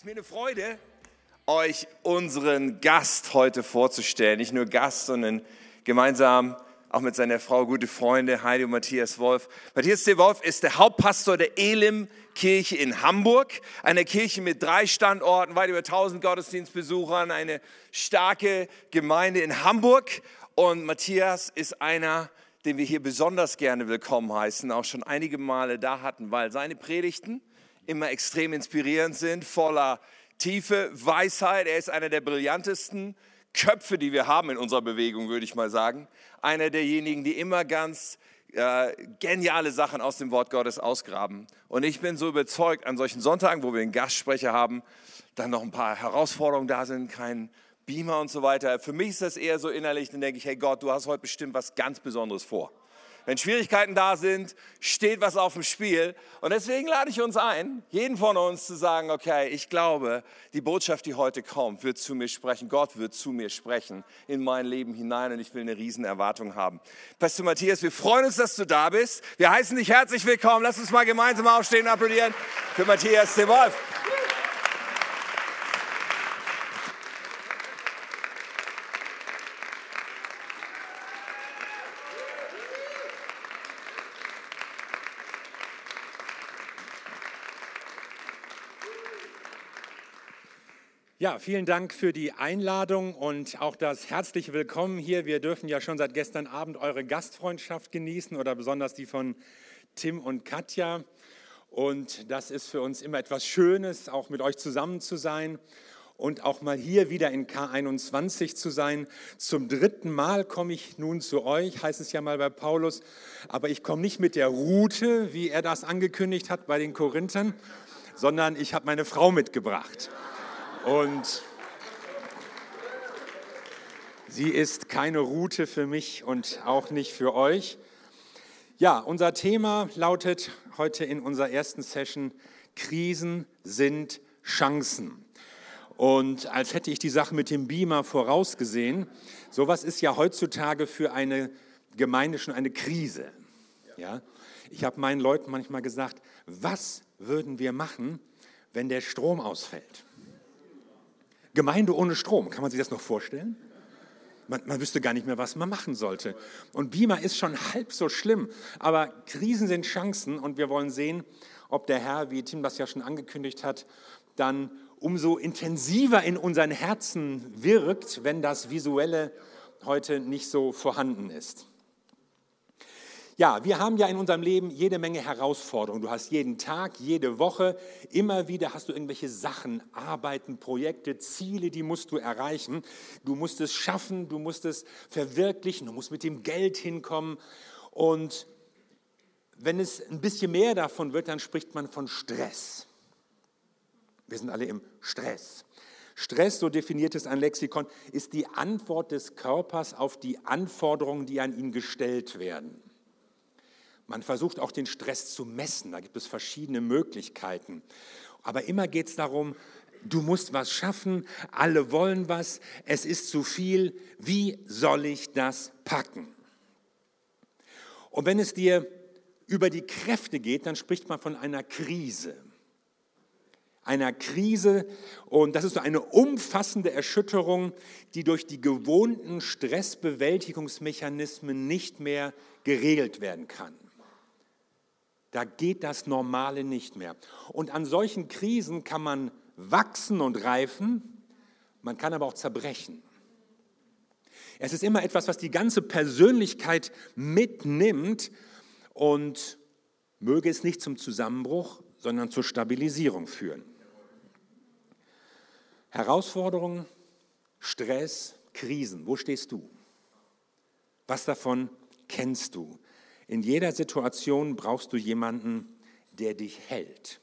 Es ist mir eine Freude, euch unseren Gast heute vorzustellen. Nicht nur Gast, sondern gemeinsam auch mit seiner Frau, gute Freunde, Heidi und Matthias Wolf. Matthias C. Wolf ist der Hauptpastor der Elim-Kirche in Hamburg, eine Kirche mit drei Standorten, weit über 1000 Gottesdienstbesuchern, eine starke Gemeinde in Hamburg. Und Matthias ist einer, den wir hier besonders gerne willkommen heißen, auch schon einige Male da hatten, weil seine Predigten immer extrem inspirierend sind, voller Tiefe, Weisheit. Er ist einer der brillantesten Köpfe, die wir haben in unserer Bewegung, würde ich mal sagen. Einer derjenigen, die immer ganz äh, geniale Sachen aus dem Wort Gottes ausgraben. Und ich bin so überzeugt, an solchen Sonntagen, wo wir einen Gastsprecher haben, dann noch ein paar Herausforderungen da sind, kein Beamer und so weiter. Für mich ist das eher so innerlich, dann denke ich, hey Gott, du hast heute bestimmt was ganz Besonderes vor. Wenn Schwierigkeiten da sind, steht was auf dem Spiel. Und deswegen lade ich uns ein, jeden von uns zu sagen, okay, ich glaube, die Botschaft, die heute kommt, wird zu mir sprechen. Gott wird zu mir sprechen in mein Leben hinein und ich will eine riesen Erwartung haben. Pastor Matthias, wir freuen uns, dass du da bist. Wir heißen dich herzlich willkommen. Lass uns mal gemeinsam aufstehen und applaudieren für Matthias de Ja, vielen Dank für die Einladung und auch das herzliche Willkommen hier. Wir dürfen ja schon seit gestern Abend eure Gastfreundschaft genießen oder besonders die von Tim und Katja. Und das ist für uns immer etwas Schönes, auch mit euch zusammen zu sein und auch mal hier wieder in K21 zu sein. Zum dritten Mal komme ich nun zu euch, heißt es ja mal bei Paulus, aber ich komme nicht mit der Route, wie er das angekündigt hat bei den Korinthern, sondern ich habe meine Frau mitgebracht. Und sie ist keine Route für mich und auch nicht für euch. Ja, unser Thema lautet heute in unserer ersten Session, Krisen sind Chancen. Und als hätte ich die Sache mit dem Beamer vorausgesehen, sowas ist ja heutzutage für eine Gemeinde schon eine Krise. Ja? Ich habe meinen Leuten manchmal gesagt, was würden wir machen, wenn der Strom ausfällt? Gemeinde ohne Strom, kann man sich das noch vorstellen? Man, man, wüsste gar nicht mehr, was man machen sollte. Und Beamer ist schon halb so schlimm, aber Krisen sind Chancen und wir wollen sehen, ob der Herr, wie Tim das ja schon angekündigt hat, dann umso intensiver in unseren Herzen wirkt, wenn das Visuelle heute nicht so vorhanden ist. Ja, wir haben ja in unserem Leben jede Menge Herausforderungen. Du hast jeden Tag, jede Woche, immer wieder hast du irgendwelche Sachen, Arbeiten, Projekte, Ziele, die musst du erreichen. Du musst es schaffen, du musst es verwirklichen, du musst mit dem Geld hinkommen. Und wenn es ein bisschen mehr davon wird, dann spricht man von Stress. Wir sind alle im Stress. Stress, so definiert es ein Lexikon, ist die Antwort des Körpers auf die Anforderungen, die an ihn gestellt werden. Man versucht auch den Stress zu messen, da gibt es verschiedene Möglichkeiten. Aber immer geht es darum, du musst was schaffen, alle wollen was, es ist zu viel, wie soll ich das packen? Und wenn es dir über die Kräfte geht, dann spricht man von einer Krise. Einer Krise und das ist so eine umfassende Erschütterung, die durch die gewohnten Stressbewältigungsmechanismen nicht mehr geregelt werden kann. Da geht das Normale nicht mehr. Und an solchen Krisen kann man wachsen und reifen, man kann aber auch zerbrechen. Es ist immer etwas, was die ganze Persönlichkeit mitnimmt und möge es nicht zum Zusammenbruch, sondern zur Stabilisierung führen. Herausforderungen, Stress, Krisen, wo stehst du? Was davon kennst du? In jeder Situation brauchst du jemanden, der dich hält.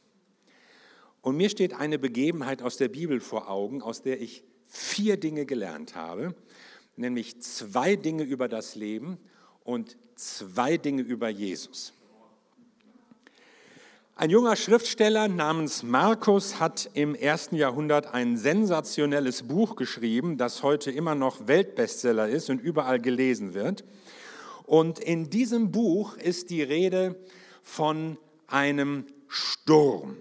Und mir steht eine Begebenheit aus der Bibel vor Augen, aus der ich vier Dinge gelernt habe, nämlich zwei Dinge über das Leben und zwei Dinge über Jesus. Ein junger Schriftsteller namens Markus hat im ersten Jahrhundert ein sensationelles Buch geschrieben, das heute immer noch Weltbestseller ist und überall gelesen wird. Und in diesem Buch ist die Rede von einem Sturm.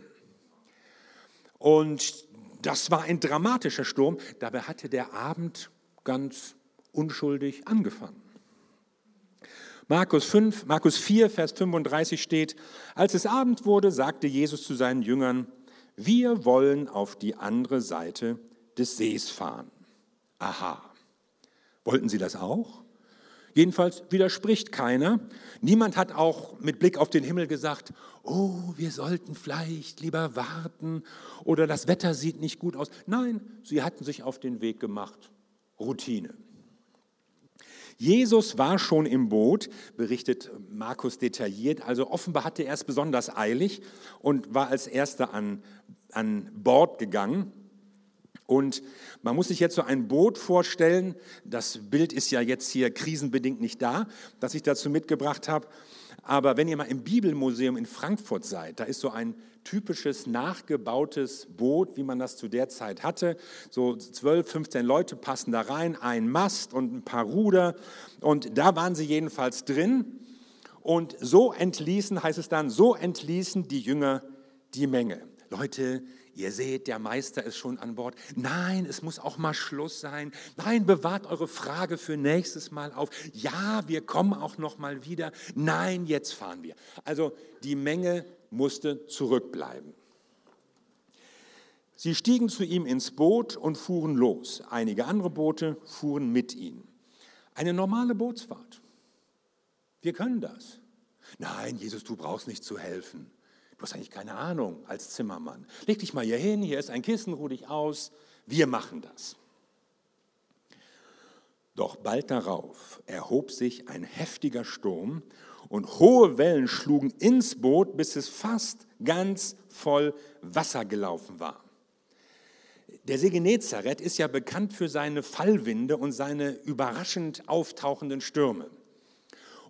Und das war ein dramatischer Sturm. Dabei hatte der Abend ganz unschuldig angefangen. Markus, 5, Markus 4, Vers 35 steht, als es Abend wurde, sagte Jesus zu seinen Jüngern, wir wollen auf die andere Seite des Sees fahren. Aha. Wollten sie das auch? Jedenfalls widerspricht keiner. Niemand hat auch mit Blick auf den Himmel gesagt, oh, wir sollten vielleicht lieber warten oder das Wetter sieht nicht gut aus. Nein, sie hatten sich auf den Weg gemacht. Routine. Jesus war schon im Boot, berichtet Markus detailliert. Also offenbar hatte er es besonders eilig und war als erster an, an Bord gegangen. Und man muss sich jetzt so ein Boot vorstellen. Das Bild ist ja jetzt hier krisenbedingt nicht da, das ich dazu mitgebracht habe. Aber wenn ihr mal im Bibelmuseum in Frankfurt seid, da ist so ein typisches nachgebautes Boot, wie man das zu der Zeit hatte. So 12, 15 Leute passen da rein, ein Mast und ein paar Ruder. Und da waren sie jedenfalls drin. Und so entließen, heißt es dann, so entließen die Jünger die Menge. Leute, Ihr seht, der Meister ist schon an Bord. Nein, es muss auch mal Schluss sein. Nein, bewahrt eure Frage für nächstes Mal auf. Ja, wir kommen auch noch mal wieder. Nein, jetzt fahren wir. Also die Menge musste zurückbleiben. Sie stiegen zu ihm ins Boot und fuhren los. Einige andere Boote fuhren mit ihnen. Eine normale Bootsfahrt. Wir können das. Nein, Jesus, du brauchst nicht zu helfen. Du hast eigentlich keine Ahnung als Zimmermann. Leg dich mal hier hin, hier ist ein Kissen, ruh dich aus. Wir machen das. Doch bald darauf erhob sich ein heftiger Sturm und hohe Wellen schlugen ins Boot, bis es fast ganz voll Wasser gelaufen war. Der See Genezareth ist ja bekannt für seine Fallwinde und seine überraschend auftauchenden Stürme.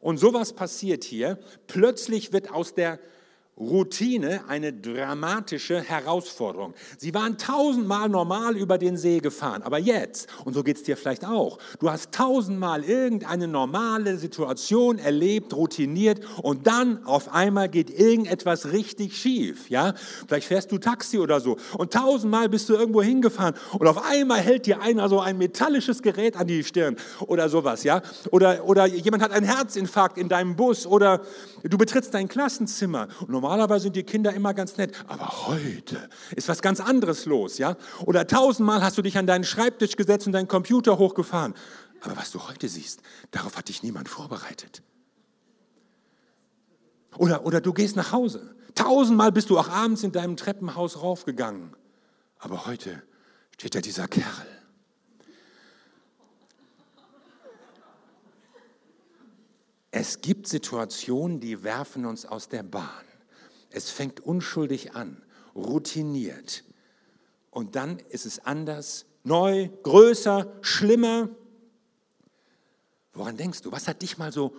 Und sowas passiert hier. Plötzlich wird aus der Routine eine dramatische Herausforderung. Sie waren tausendmal normal über den See gefahren, aber jetzt, und so geht es dir vielleicht auch, du hast tausendmal irgendeine normale Situation erlebt, routiniert und dann auf einmal geht irgendetwas richtig schief. Ja? Vielleicht fährst du Taxi oder so und tausendmal bist du irgendwo hingefahren und auf einmal hält dir einer so ein metallisches Gerät an die Stirn oder sowas. Ja? Oder, oder jemand hat einen Herzinfarkt in deinem Bus oder du betrittst dein Klassenzimmer und Normalerweise sind die Kinder immer ganz nett, aber heute ist was ganz anderes los, ja? Oder tausendmal hast du dich an deinen Schreibtisch gesetzt und deinen Computer hochgefahren. Aber was du heute siehst, darauf hat dich niemand vorbereitet. Oder, oder du gehst nach Hause. Tausendmal bist du auch abends in deinem Treppenhaus raufgegangen. Aber heute steht da dieser Kerl. Es gibt Situationen, die werfen uns aus der Bahn. Es fängt unschuldig an, routiniert. Und dann ist es anders, neu, größer, schlimmer. Woran denkst du? Was hat dich mal so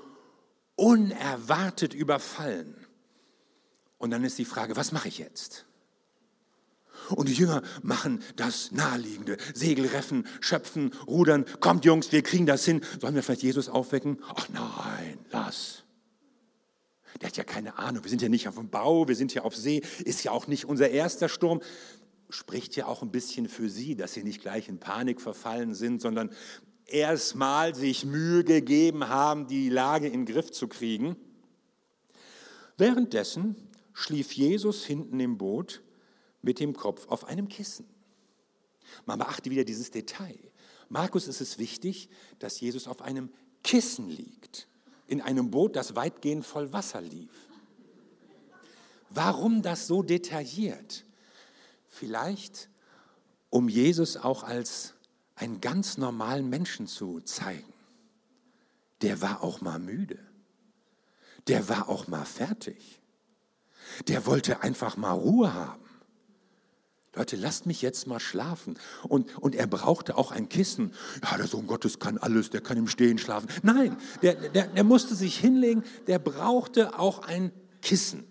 unerwartet überfallen? Und dann ist die Frage, was mache ich jetzt? Und die Jünger machen das Naheliegende. Segelreffen, schöpfen, rudern. Kommt Jungs, wir kriegen das hin. Sollen wir vielleicht Jesus aufwecken? Ach nein, lass. Der hat ja keine Ahnung. Wir sind ja nicht auf dem Bau, wir sind ja auf See. Ist ja auch nicht unser erster Sturm. Spricht ja auch ein bisschen für Sie, dass Sie nicht gleich in Panik verfallen sind, sondern erstmal sich Mühe gegeben haben, die Lage in den Griff zu kriegen. Währenddessen schlief Jesus hinten im Boot mit dem Kopf auf einem Kissen. Man beachte wieder dieses Detail. Markus ist es wichtig, dass Jesus auf einem Kissen liegt in einem Boot, das weitgehend voll Wasser lief. Warum das so detailliert? Vielleicht, um Jesus auch als einen ganz normalen Menschen zu zeigen. Der war auch mal müde. Der war auch mal fertig. Der wollte einfach mal Ruhe haben. Leute, lasst mich jetzt mal schlafen. Und, und er brauchte auch ein Kissen. Ja, der Sohn Gottes kann alles, der kann im Stehen schlafen. Nein, der, der, der musste sich hinlegen, der brauchte auch ein Kissen.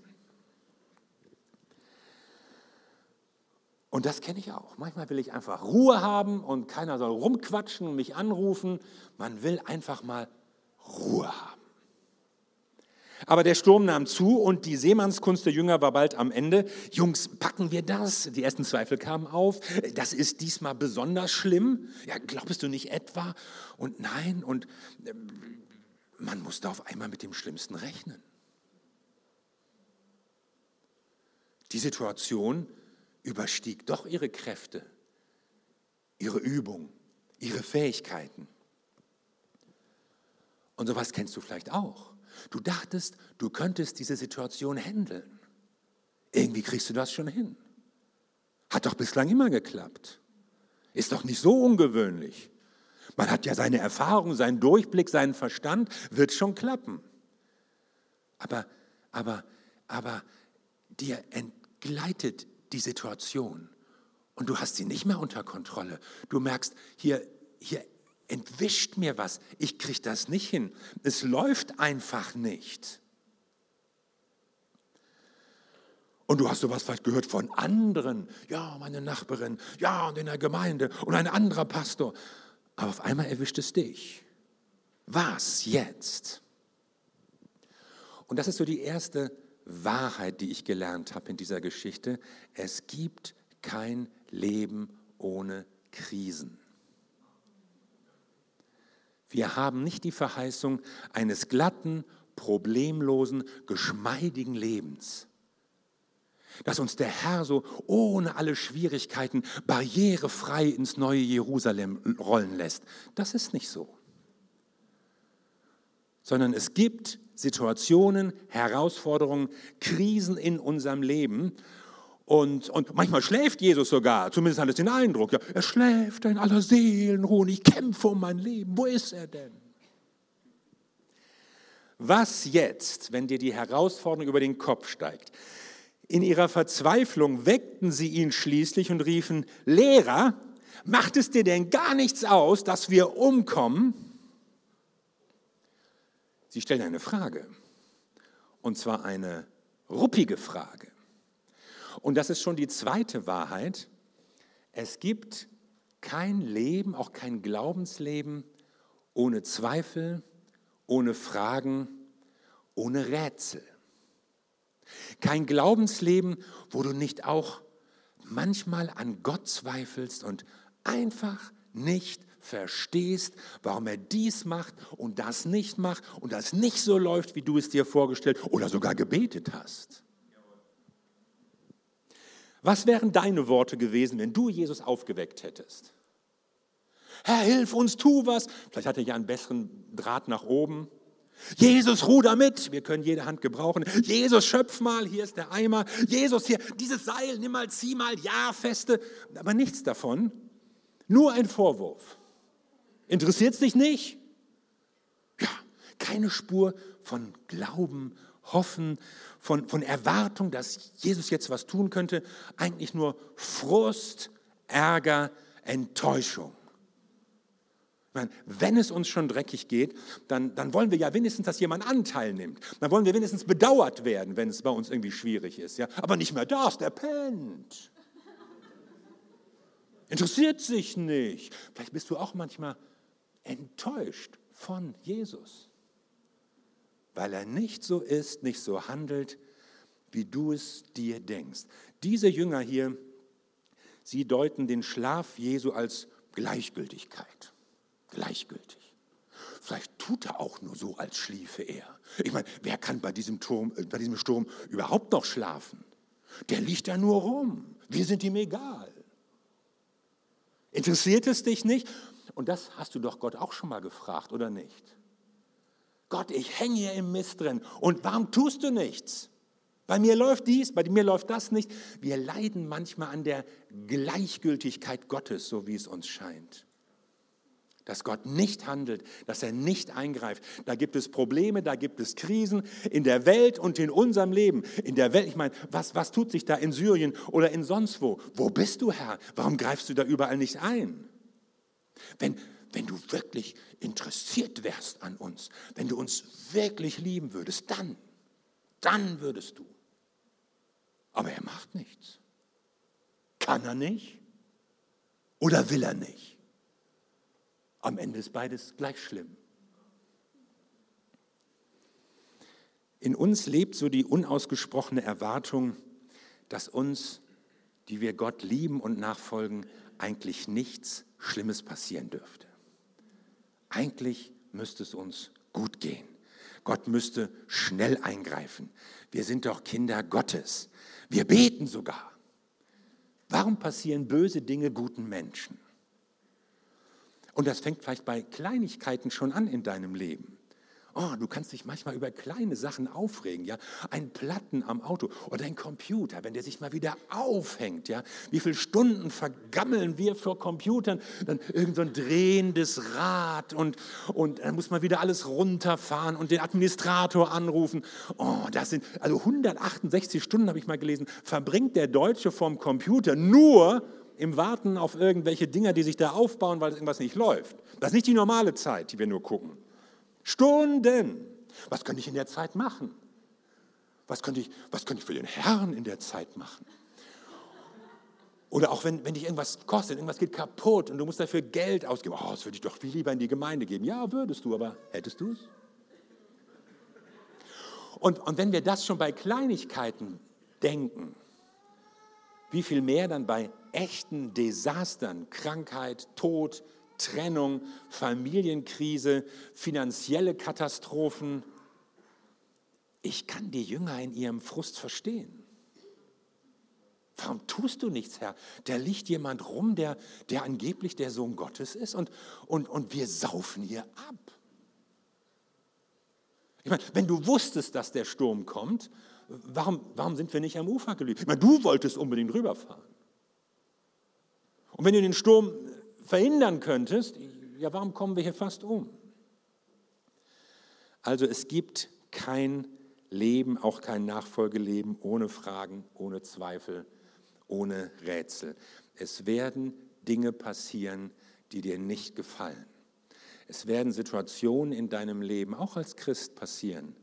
Und das kenne ich auch. Manchmal will ich einfach Ruhe haben und keiner soll rumquatschen und mich anrufen. Man will einfach mal Ruhe haben. Aber der Sturm nahm zu und die Seemannskunst der Jünger war bald am Ende. Jungs, packen wir das? Die ersten Zweifel kamen auf. Das ist diesmal besonders schlimm. Ja, glaubst du nicht etwa? Und nein, und äh, man musste auf einmal mit dem Schlimmsten rechnen. Die Situation überstieg doch ihre Kräfte, ihre Übung, ihre Fähigkeiten. Und sowas kennst du vielleicht auch. Du dachtest, du könntest diese Situation handeln. Irgendwie kriegst du das schon hin. Hat doch bislang immer geklappt. Ist doch nicht so ungewöhnlich. Man hat ja seine Erfahrung, seinen Durchblick, seinen Verstand, wird schon klappen. Aber, aber, aber dir entgleitet die Situation und du hast sie nicht mehr unter Kontrolle. Du merkst, hier, hier entwischt mir was. Ich kriege das nicht hin. Es läuft einfach nicht. Und du hast sowas vielleicht gehört von anderen. Ja, meine Nachbarin. Ja, und in der Gemeinde. Und ein anderer Pastor. Aber auf einmal erwischt es dich. Was jetzt? Und das ist so die erste Wahrheit, die ich gelernt habe in dieser Geschichte. Es gibt kein Leben ohne Krisen. Wir haben nicht die Verheißung eines glatten, problemlosen, geschmeidigen Lebens, dass uns der Herr so ohne alle Schwierigkeiten barrierefrei ins neue Jerusalem rollen lässt. Das ist nicht so. Sondern es gibt Situationen, Herausforderungen, Krisen in unserem Leben, und, und manchmal schläft Jesus sogar, zumindest hat es den Eindruck. Ja, er schläft in aller Seelenruhe und ich kämpfe um mein Leben. Wo ist er denn? Was jetzt, wenn dir die Herausforderung über den Kopf steigt? In ihrer Verzweiflung weckten sie ihn schließlich und riefen, Lehrer, macht es dir denn gar nichts aus, dass wir umkommen? Sie stellen eine Frage, und zwar eine ruppige Frage. Und das ist schon die zweite Wahrheit. Es gibt kein Leben, auch kein Glaubensleben ohne Zweifel, ohne Fragen, ohne Rätsel. Kein Glaubensleben, wo du nicht auch manchmal an Gott zweifelst und einfach nicht verstehst, warum er dies macht und das nicht macht und das nicht so läuft, wie du es dir vorgestellt oder sogar gebetet hast. Was wären deine Worte gewesen, wenn du Jesus aufgeweckt hättest? Herr, hilf uns, tu was. Vielleicht hat er ja einen besseren Draht nach oben. Jesus, ruder mit. Wir können jede Hand gebrauchen. Jesus, schöpf mal. Hier ist der Eimer. Jesus, hier, dieses Seil, nimm mal, zieh mal. Ja, feste. Aber nichts davon. Nur ein Vorwurf. Interessiert es dich nicht? Ja, keine Spur von Glauben, Hoffen, von, von Erwartung, dass Jesus jetzt was tun könnte, eigentlich nur Frust, Ärger, Enttäuschung. Meine, wenn es uns schon dreckig geht, dann, dann wollen wir ja wenigstens, dass jemand Anteil nimmt. Dann wollen wir wenigstens bedauert werden, wenn es bei uns irgendwie schwierig ist. Ja? Aber nicht mehr das, der pennt. Interessiert sich nicht. Vielleicht bist du auch manchmal enttäuscht von Jesus weil er nicht so ist, nicht so handelt, wie du es dir denkst. Diese Jünger hier, sie deuten den Schlaf Jesu als Gleichgültigkeit. Gleichgültig. Vielleicht tut er auch nur so, als schliefe er. Ich meine, wer kann bei diesem, Turm, äh, bei diesem Sturm überhaupt noch schlafen? Der liegt da nur rum. Wir sind ihm egal. Interessiert es dich nicht? Und das hast du doch Gott auch schon mal gefragt, oder nicht? Gott, ich hänge hier im Mist drin. Und warum tust du nichts? Bei mir läuft dies, bei mir läuft das nicht. Wir leiden manchmal an der Gleichgültigkeit Gottes, so wie es uns scheint. Dass Gott nicht handelt, dass er nicht eingreift. Da gibt es Probleme, da gibt es Krisen in der Welt und in unserem Leben. In der Welt, ich meine, was, was tut sich da in Syrien oder in sonst wo? Wo bist du, Herr? Warum greifst du da überall nicht ein? Wenn, wenn du wirklich interessiert wärst an uns, wenn du uns wirklich lieben würdest, dann, dann würdest du. Aber er macht nichts. Kann er nicht? Oder will er nicht? Am Ende ist beides gleich schlimm. In uns lebt so die unausgesprochene Erwartung, dass uns, die wir Gott lieben und nachfolgen, eigentlich nichts Schlimmes passieren dürfte. Eigentlich müsste es uns gut gehen. Gott müsste schnell eingreifen. Wir sind doch Kinder Gottes. Wir beten sogar. Warum passieren böse Dinge guten Menschen? Und das fängt vielleicht bei Kleinigkeiten schon an in deinem Leben. Oh, du kannst dich manchmal über kleine Sachen aufregen, ja. Ein Platten am Auto oder ein Computer, wenn der sich mal wieder aufhängt, ja. Wie viele Stunden vergammeln wir vor Computern? Dann irgend so ein drehendes Rad und, und dann muss man wieder alles runterfahren und den Administrator anrufen. Oh, das sind, also 168 Stunden habe ich mal gelesen, verbringt der Deutsche vom Computer nur im Warten auf irgendwelche Dinger, die sich da aufbauen, weil irgendwas nicht läuft. Das ist nicht die normale Zeit, die wir nur gucken. Stunden. Was könnte ich in der Zeit machen? Was könnte ich, was könnte ich für den Herrn in der Zeit machen? Oder auch wenn, wenn dich irgendwas kostet, irgendwas geht kaputt und du musst dafür Geld ausgeben. Oh, das würde ich doch viel lieber in die Gemeinde geben. Ja, würdest du, aber hättest du es? Und, und wenn wir das schon bei Kleinigkeiten denken, wie viel mehr dann bei echten Desastern, Krankheit, Tod, Trennung, Familienkrise, finanzielle Katastrophen. Ich kann die Jünger in ihrem Frust verstehen. Warum tust du nichts, Herr? Da liegt jemand rum, der, der angeblich der Sohn Gottes ist und, und, und wir saufen hier ab. Ich meine, wenn du wusstest, dass der Sturm kommt, warum, warum sind wir nicht am Ufer gelegen? Ich meine, du wolltest unbedingt rüberfahren. Und wenn du den Sturm verhindern könntest, ja, warum kommen wir hier fast um? Also es gibt kein Leben, auch kein Nachfolgeleben ohne Fragen, ohne Zweifel, ohne Rätsel. Es werden Dinge passieren, die dir nicht gefallen. Es werden Situationen in deinem Leben, auch als Christ, passieren,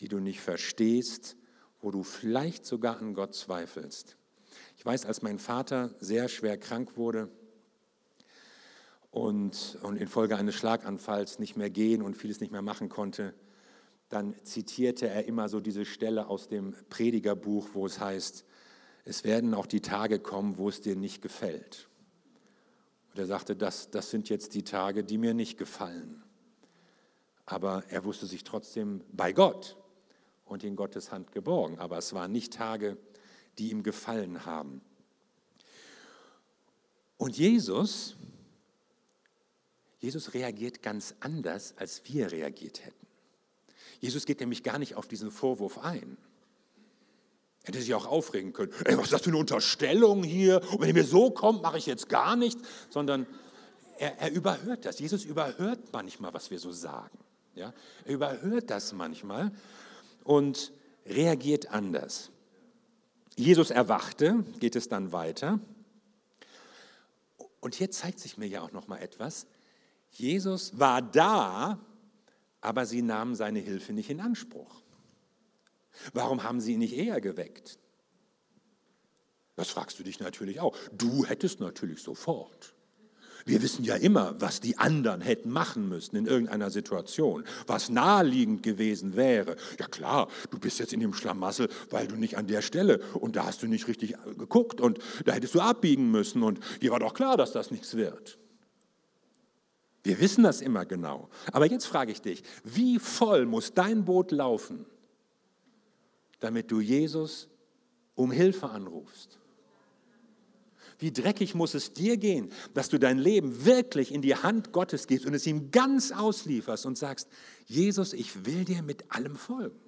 die du nicht verstehst, wo du vielleicht sogar an Gott zweifelst. Ich weiß, als mein Vater sehr schwer krank wurde, und, und infolge eines Schlaganfalls nicht mehr gehen und vieles nicht mehr machen konnte, dann zitierte er immer so diese Stelle aus dem Predigerbuch, wo es heißt, es werden auch die Tage kommen, wo es dir nicht gefällt. Und er sagte, das, das sind jetzt die Tage, die mir nicht gefallen. Aber er wusste sich trotzdem bei Gott und in Gottes Hand geborgen. Aber es waren nicht Tage, die ihm gefallen haben. Und Jesus, Jesus reagiert ganz anders, als wir reagiert hätten. Jesus geht nämlich gar nicht auf diesen Vorwurf ein. Er hätte sich auch aufregen können. Ey, was ist das für eine Unterstellung hier? Und wenn ihr mir so kommt, mache ich jetzt gar nichts. Sondern er, er, überhört das. Jesus überhört manchmal, was wir so sagen. Ja? Er überhört das manchmal und reagiert anders. Jesus erwachte, geht es dann weiter. Und hier zeigt sich mir ja auch noch mal etwas. Jesus war da, aber sie nahmen seine Hilfe nicht in Anspruch. Warum haben sie ihn nicht eher geweckt? Das fragst du dich natürlich auch. Du hättest natürlich sofort. Wir wissen ja immer, was die anderen hätten machen müssen in irgendeiner Situation, was naheliegend gewesen wäre. Ja klar, du bist jetzt in dem Schlamassel, weil du nicht an der Stelle und da hast du nicht richtig geguckt und da hättest du abbiegen müssen und dir war doch klar, dass das nichts wird. Wir wissen das immer genau. Aber jetzt frage ich dich, wie voll muss dein Boot laufen, damit du Jesus um Hilfe anrufst? Wie dreckig muss es dir gehen, dass du dein Leben wirklich in die Hand Gottes gibst und es ihm ganz auslieferst und sagst, Jesus, ich will dir mit allem folgen.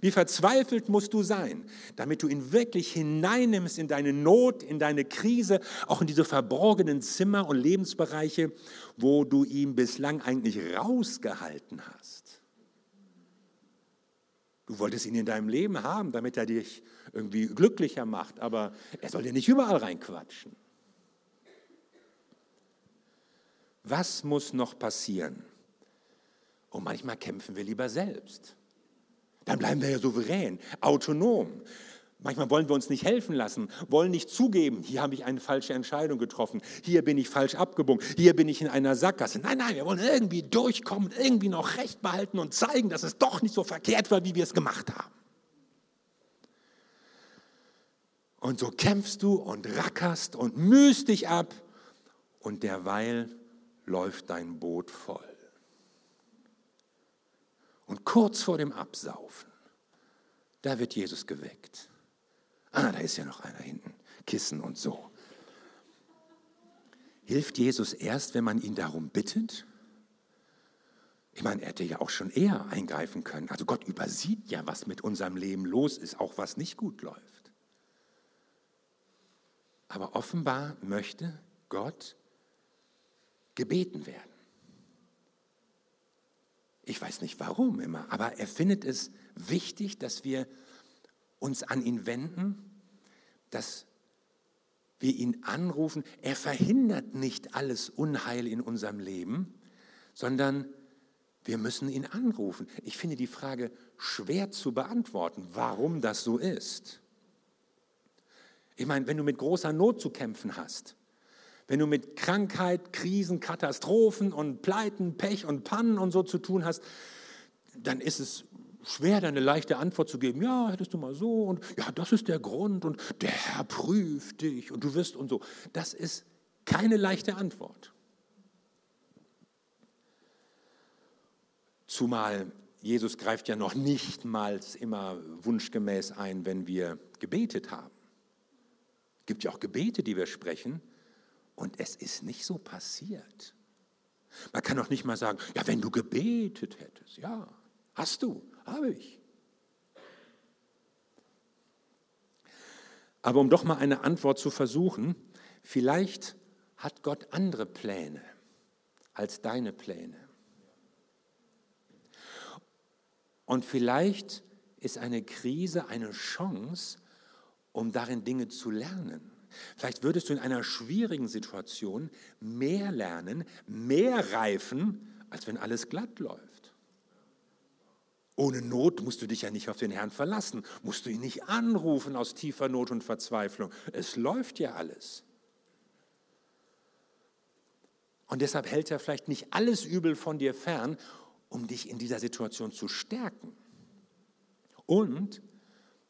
Wie verzweifelt musst du sein, damit du ihn wirklich hineinnimmst in deine Not, in deine Krise, auch in diese verborgenen Zimmer und Lebensbereiche, wo du ihn bislang eigentlich rausgehalten hast. Du wolltest ihn in deinem Leben haben, damit er dich irgendwie glücklicher macht, aber er soll dir nicht überall reinquatschen. Was muss noch passieren? Und manchmal kämpfen wir lieber selbst. Dann bleiben wir ja souverän, autonom. Manchmal wollen wir uns nicht helfen lassen, wollen nicht zugeben, hier habe ich eine falsche Entscheidung getroffen, hier bin ich falsch abgebogen, hier bin ich in einer Sackgasse. Nein, nein, wir wollen irgendwie durchkommen, irgendwie noch Recht behalten und zeigen, dass es doch nicht so verkehrt war, wie wir es gemacht haben. Und so kämpfst du und rackerst und mühst dich ab und derweil läuft dein Boot voll. Und kurz vor dem Absaufen, da wird Jesus geweckt. Ah, da ist ja noch einer hinten, Kissen und so. Hilft Jesus erst, wenn man ihn darum bittet? Ich meine, er hätte ja auch schon eher eingreifen können. Also Gott übersieht ja, was mit unserem Leben los ist, auch was nicht gut läuft. Aber offenbar möchte Gott gebeten werden. Ich weiß nicht warum immer, aber er findet es wichtig, dass wir uns an ihn wenden, dass wir ihn anrufen. Er verhindert nicht alles Unheil in unserem Leben, sondern wir müssen ihn anrufen. Ich finde die Frage schwer zu beantworten, warum das so ist. Ich meine, wenn du mit großer Not zu kämpfen hast, wenn du mit Krankheit, Krisen, Katastrophen und Pleiten, Pech und Pannen und so zu tun hast, dann ist es schwer, da eine leichte Antwort zu geben. Ja, hättest du mal so und ja, das ist der Grund und der Herr prüft dich und du wirst und so. Das ist keine leichte Antwort. Zumal Jesus greift ja noch nicht mal immer wunschgemäß ein, wenn wir gebetet haben. Es gibt ja auch Gebete, die wir sprechen, und es ist nicht so passiert. Man kann doch nicht mal sagen, ja, wenn du gebetet hättest, ja, hast du, habe ich. Aber um doch mal eine Antwort zu versuchen, vielleicht hat Gott andere Pläne als deine Pläne. Und vielleicht ist eine Krise eine Chance, um darin Dinge zu lernen. Vielleicht würdest du in einer schwierigen Situation mehr lernen, mehr reifen, als wenn alles glatt läuft. Ohne Not musst du dich ja nicht auf den Herrn verlassen, musst du ihn nicht anrufen aus tiefer Not und Verzweiflung. Es läuft ja alles. Und deshalb hält er vielleicht nicht alles Übel von dir fern, um dich in dieser Situation zu stärken. Und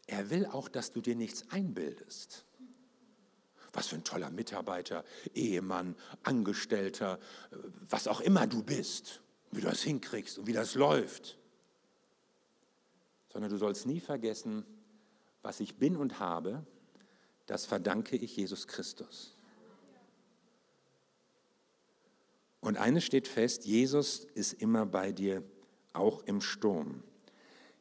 er will auch, dass du dir nichts einbildest. Was für ein toller Mitarbeiter, Ehemann, Angestellter, was auch immer du bist, wie du das hinkriegst und wie das läuft. Sondern du sollst nie vergessen, was ich bin und habe, das verdanke ich Jesus Christus. Und eines steht fest, Jesus ist immer bei dir, auch im Sturm.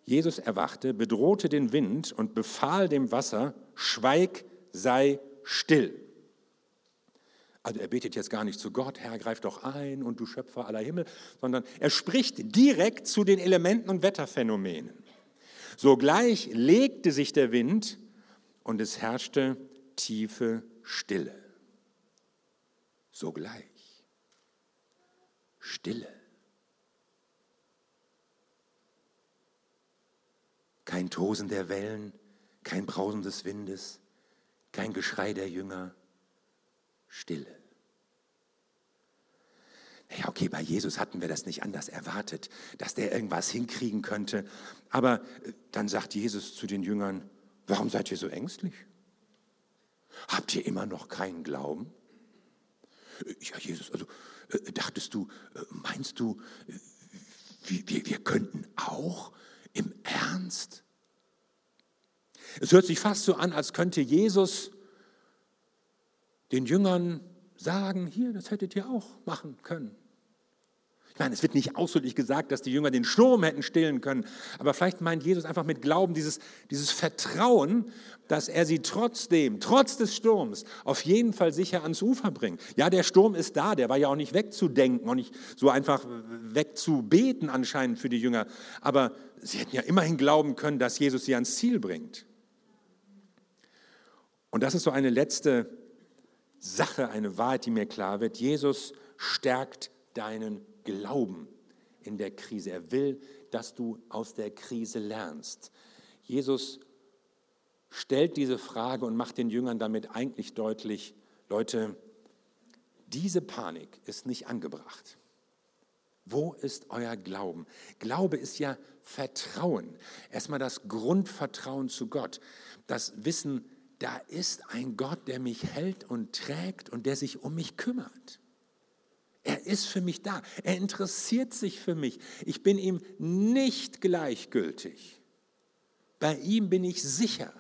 Jesus erwachte, bedrohte den Wind und befahl dem Wasser, schweig, sei still. Also er betet jetzt gar nicht zu Gott, Herr, greif doch ein und du Schöpfer aller Himmel, sondern er spricht direkt zu den Elementen und Wetterphänomenen. Sogleich legte sich der Wind und es herrschte tiefe Stille. Sogleich. Stille. Kein Tosen der Wellen, kein Brausen des Windes, kein Geschrei der Jünger, Stille. Ja, okay, bei Jesus hatten wir das nicht anders erwartet, dass der irgendwas hinkriegen könnte. Aber äh, dann sagt Jesus zu den Jüngern, warum seid ihr so ängstlich? Habt ihr immer noch keinen Glauben? Äh, ja, Jesus, also äh, dachtest du, meinst du, wir, wir könnten auch im Ernst es hört sich fast so an, als könnte Jesus den Jüngern sagen, hier, das hättet ihr auch machen können. Ich meine, es wird nicht ausdrücklich gesagt, dass die Jünger den Sturm hätten stillen können, aber vielleicht meint Jesus einfach mit Glauben dieses, dieses Vertrauen, dass er sie trotzdem, trotz des Sturms, auf jeden Fall sicher ans Ufer bringt. Ja, der Sturm ist da, der war ja auch nicht wegzudenken und nicht so einfach wegzubeten anscheinend für die Jünger, aber sie hätten ja immerhin glauben können, dass Jesus sie ans Ziel bringt. Und das ist so eine letzte Sache, eine Wahrheit, die mir klar wird. Jesus stärkt deinen Glauben in der Krise. Er will, dass du aus der Krise lernst. Jesus stellt diese Frage und macht den Jüngern damit eigentlich deutlich, Leute, diese Panik ist nicht angebracht. Wo ist euer Glauben? Glaube ist ja Vertrauen. Erstmal das Grundvertrauen zu Gott. Das Wissen, da ist ein Gott, der mich hält und trägt und der sich um mich kümmert. Er ist für mich da. Er interessiert sich für mich. Ich bin ihm nicht gleichgültig. Bei ihm bin ich sicher.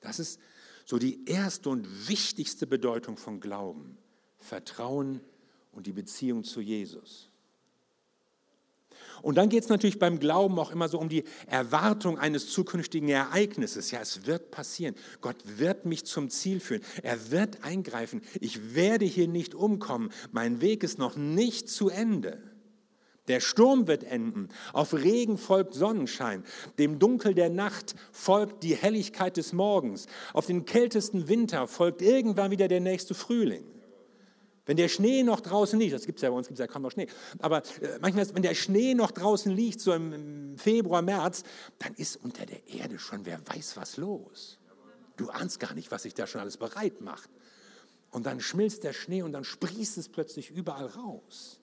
Das ist so die erste und wichtigste Bedeutung von Glauben. Vertrauen und die Beziehung zu Jesus. Und dann geht es natürlich beim Glauben auch immer so um die Erwartung eines zukünftigen Ereignisses. Ja, es wird passieren. Gott wird mich zum Ziel führen. Er wird eingreifen. Ich werde hier nicht umkommen. Mein Weg ist noch nicht zu Ende. Der Sturm wird enden. Auf Regen folgt Sonnenschein. Dem Dunkel der Nacht folgt die Helligkeit des Morgens. Auf den kältesten Winter folgt irgendwann wieder der nächste Frühling. Wenn der Schnee noch draußen liegt, das gibt es ja bei uns, gibt es ja kaum noch Schnee, aber äh, manchmal, wenn der Schnee noch draußen liegt, so im Februar, März, dann ist unter der Erde schon wer weiß was los. Du ahnst gar nicht, was sich da schon alles bereit macht. Und dann schmilzt der Schnee und dann sprießt es plötzlich überall raus.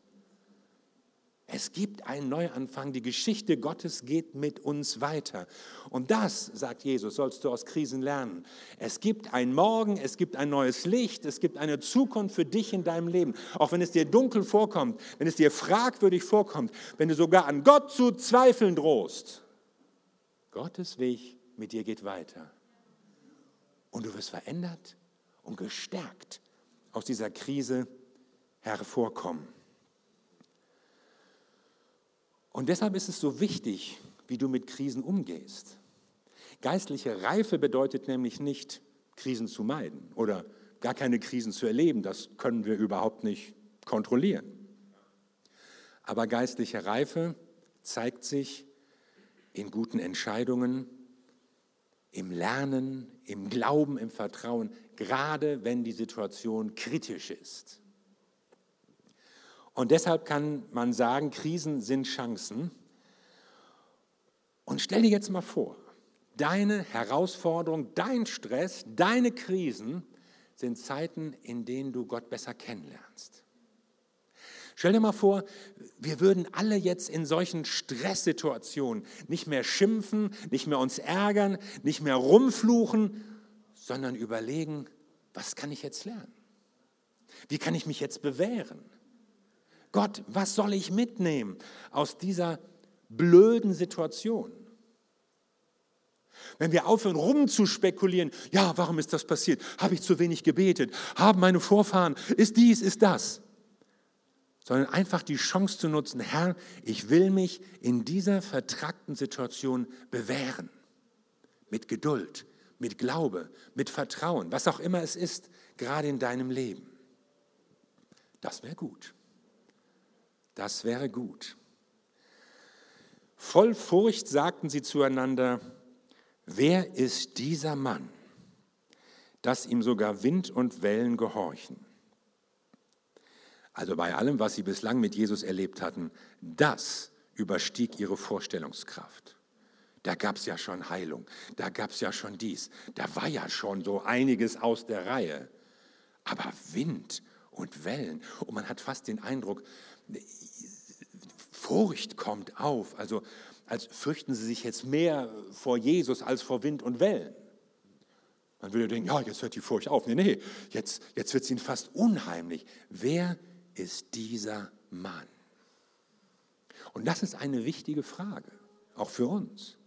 Es gibt einen Neuanfang. Die Geschichte Gottes geht mit uns weiter. Und das, sagt Jesus, sollst du aus Krisen lernen. Es gibt ein Morgen, es gibt ein neues Licht, es gibt eine Zukunft für dich in deinem Leben. Auch wenn es dir dunkel vorkommt, wenn es dir fragwürdig vorkommt, wenn du sogar an Gott zu zweifeln drohst. Gottes Weg mit dir geht weiter. Und du wirst verändert und gestärkt aus dieser Krise hervorkommen. Und deshalb ist es so wichtig, wie du mit Krisen umgehst. Geistliche Reife bedeutet nämlich nicht, Krisen zu meiden oder gar keine Krisen zu erleben. Das können wir überhaupt nicht kontrollieren. Aber geistliche Reife zeigt sich in guten Entscheidungen, im Lernen, im Glauben, im Vertrauen, gerade wenn die Situation kritisch ist. Und deshalb kann man sagen, Krisen sind Chancen. Und stell dir jetzt mal vor, deine Herausforderung, dein Stress, deine Krisen sind Zeiten, in denen du Gott besser kennenlernst. Stell dir mal vor, wir würden alle jetzt in solchen Stresssituationen nicht mehr schimpfen, nicht mehr uns ärgern, nicht mehr rumfluchen, sondern überlegen, was kann ich jetzt lernen? Wie kann ich mich jetzt bewähren? Gott, was soll ich mitnehmen aus dieser blöden Situation? Wenn wir aufhören, rumzuspekulieren, ja, warum ist das passiert? Habe ich zu wenig gebetet? Haben meine Vorfahren? Ist dies, ist das? Sondern einfach die Chance zu nutzen, Herr, ich will mich in dieser vertrackten Situation bewähren. Mit Geduld, mit Glaube, mit Vertrauen, was auch immer es ist, gerade in deinem Leben. Das wäre gut. Das wäre gut. Voll Furcht sagten sie zueinander, wer ist dieser Mann, dass ihm sogar Wind und Wellen gehorchen? Also bei allem, was sie bislang mit Jesus erlebt hatten, das überstieg ihre Vorstellungskraft. Da gab es ja schon Heilung, da gab es ja schon dies, da war ja schon so einiges aus der Reihe. Aber Wind und Wellen, und man hat fast den Eindruck, Furcht kommt auf, also als fürchten sie sich jetzt mehr vor Jesus als vor Wind und Wellen. Man würde denken, ja, jetzt hört die Furcht auf. Nee, nee, jetzt, jetzt wird es ihnen fast unheimlich. Wer ist dieser Mann? Und das ist eine wichtige Frage, auch für uns.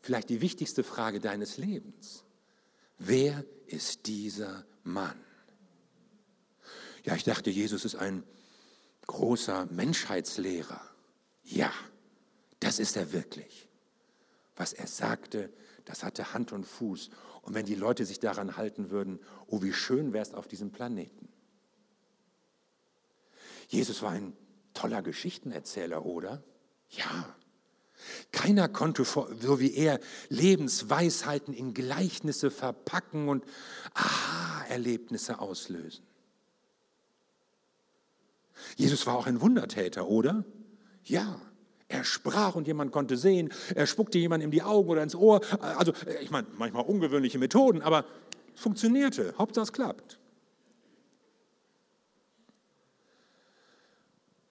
Vielleicht die wichtigste Frage deines Lebens. Wer ist dieser Mann? Ja, ich dachte, Jesus ist ein großer Menschheitslehrer. Ja, das ist er wirklich. Was er sagte, das hatte Hand und Fuß. Und wenn die Leute sich daran halten würden, oh, wie schön wäre es auf diesem Planeten. Jesus war ein toller Geschichtenerzähler, oder? Ja. Keiner konnte so wie er Lebensweisheiten in Gleichnisse verpacken und Aha-Erlebnisse auslösen. Jesus war auch ein Wundertäter, oder? Ja, Er sprach und jemand konnte sehen. Er spuckte jemand in die Augen oder ins Ohr. Also, ich meine, manchmal ungewöhnliche Methoden, aber es funktionierte. Hauptsache es klappt.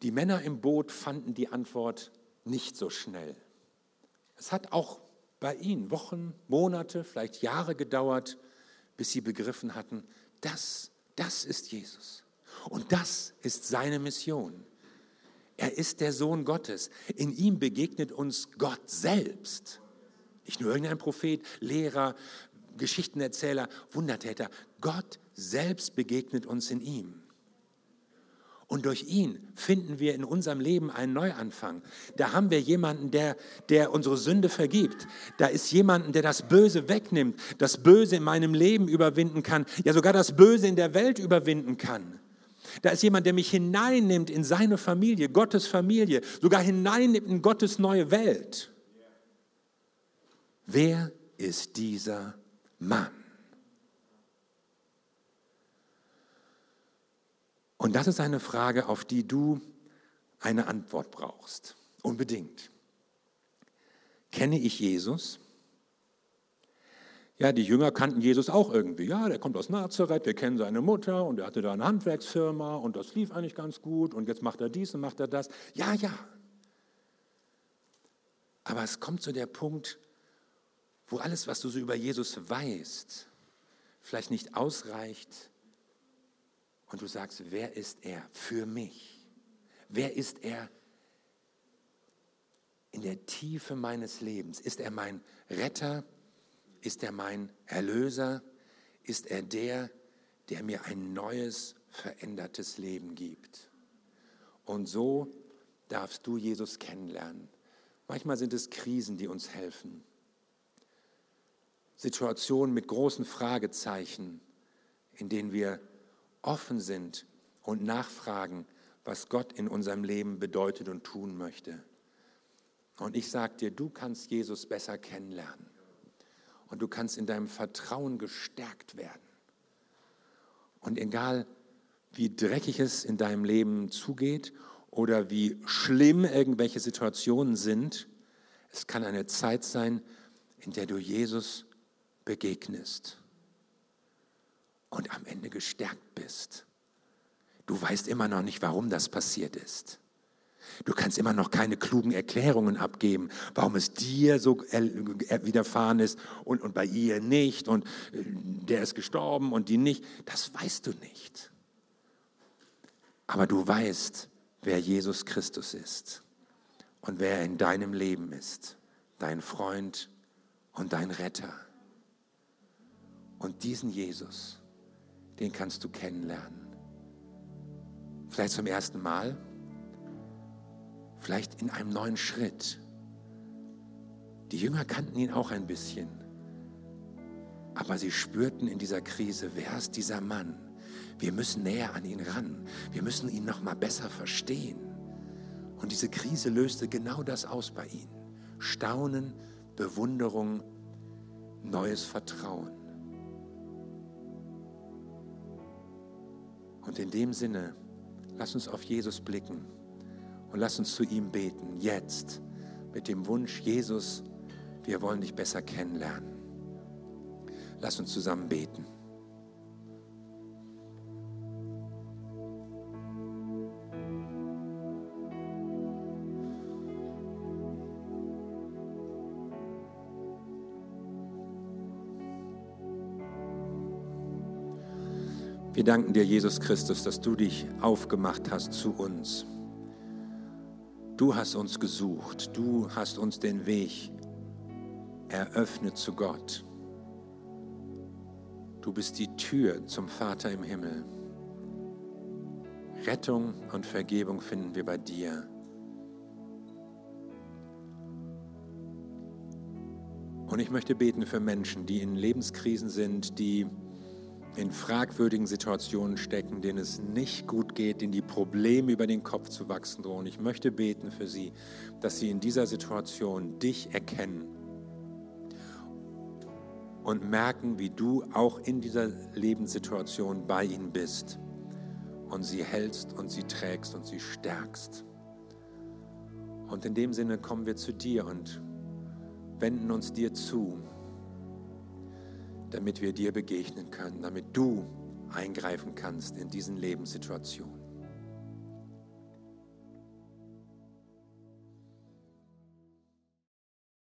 Die Männer im Boot fanden die Antwort nicht so schnell. Es hat auch bei ihnen Wochen, Monate, vielleicht Jahre gedauert, bis sie begriffen hatten, das, das ist Jesus. Und das ist seine Mission. Er ist der Sohn Gottes. In ihm begegnet uns Gott selbst. Nicht nur irgendein Prophet, Lehrer, Geschichtenerzähler, Wundertäter. Gott selbst begegnet uns in ihm. Und durch ihn finden wir in unserem Leben einen Neuanfang. Da haben wir jemanden, der, der unsere Sünde vergibt. Da ist jemanden, der das Böse wegnimmt, das Böse in meinem Leben überwinden kann, ja sogar das Böse in der Welt überwinden kann. Da ist jemand, der mich hineinnimmt in seine Familie, Gottes Familie, sogar hineinnimmt in Gottes neue Welt. Wer ist dieser Mann? Und das ist eine Frage, auf die du eine Antwort brauchst. Unbedingt. Kenne ich Jesus? Ja, die Jünger kannten Jesus auch irgendwie. Ja, der kommt aus Nazareth, wir kennen seine Mutter und er hatte da eine Handwerksfirma und das lief eigentlich ganz gut und jetzt macht er dies und macht er das. Ja, ja. Aber es kommt zu der Punkt, wo alles, was du so über Jesus weißt, vielleicht nicht ausreicht, und du sagst, wer ist er für mich? Wer ist er in der Tiefe meines Lebens? Ist er mein Retter? Ist er mein Erlöser? Ist er der, der mir ein neues, verändertes Leben gibt? Und so darfst du Jesus kennenlernen. Manchmal sind es Krisen, die uns helfen. Situationen mit großen Fragezeichen, in denen wir offen sind und nachfragen, was Gott in unserem Leben bedeutet und tun möchte. Und ich sage dir, du kannst Jesus besser kennenlernen. Und du kannst in deinem Vertrauen gestärkt werden. Und egal, wie dreckig es in deinem Leben zugeht oder wie schlimm irgendwelche Situationen sind, es kann eine Zeit sein, in der du Jesus begegnest und am Ende gestärkt bist. Du weißt immer noch nicht, warum das passiert ist. Du kannst immer noch keine klugen Erklärungen abgeben, warum es dir so widerfahren ist und, und bei ihr nicht und äh, der ist gestorben und die nicht. Das weißt du nicht. Aber du weißt, wer Jesus Christus ist und wer er in deinem Leben ist, dein Freund und dein Retter. Und diesen Jesus, den kannst du kennenlernen. Vielleicht zum ersten Mal, vielleicht in einem neuen Schritt. Die Jünger kannten ihn auch ein bisschen, aber sie spürten in dieser Krise, wer ist dieser Mann? Wir müssen näher an ihn ran. Wir müssen ihn noch mal besser verstehen. Und diese Krise löste genau das aus bei ihnen. Staunen, Bewunderung, neues Vertrauen. Und in dem Sinne, lass uns auf Jesus blicken und lass uns zu ihm beten, jetzt, mit dem Wunsch, Jesus, wir wollen dich besser kennenlernen. Lass uns zusammen beten. Wir danken dir, Jesus Christus, dass du dich aufgemacht hast zu uns. Du hast uns gesucht, du hast uns den Weg eröffnet zu Gott. Du bist die Tür zum Vater im Himmel. Rettung und Vergebung finden wir bei dir. Und ich möchte beten für Menschen, die in Lebenskrisen sind, die in fragwürdigen Situationen stecken, denen es nicht gut geht, denen die Probleme über den Kopf zu wachsen drohen. Ich möchte beten für sie, dass sie in dieser Situation dich erkennen und merken, wie du auch in dieser Lebenssituation bei ihnen bist und sie hältst und sie trägst und sie stärkst. Und in dem Sinne kommen wir zu dir und wenden uns dir zu, damit wir dir begegnen können, damit du eingreifen kannst in diesen Lebenssituationen.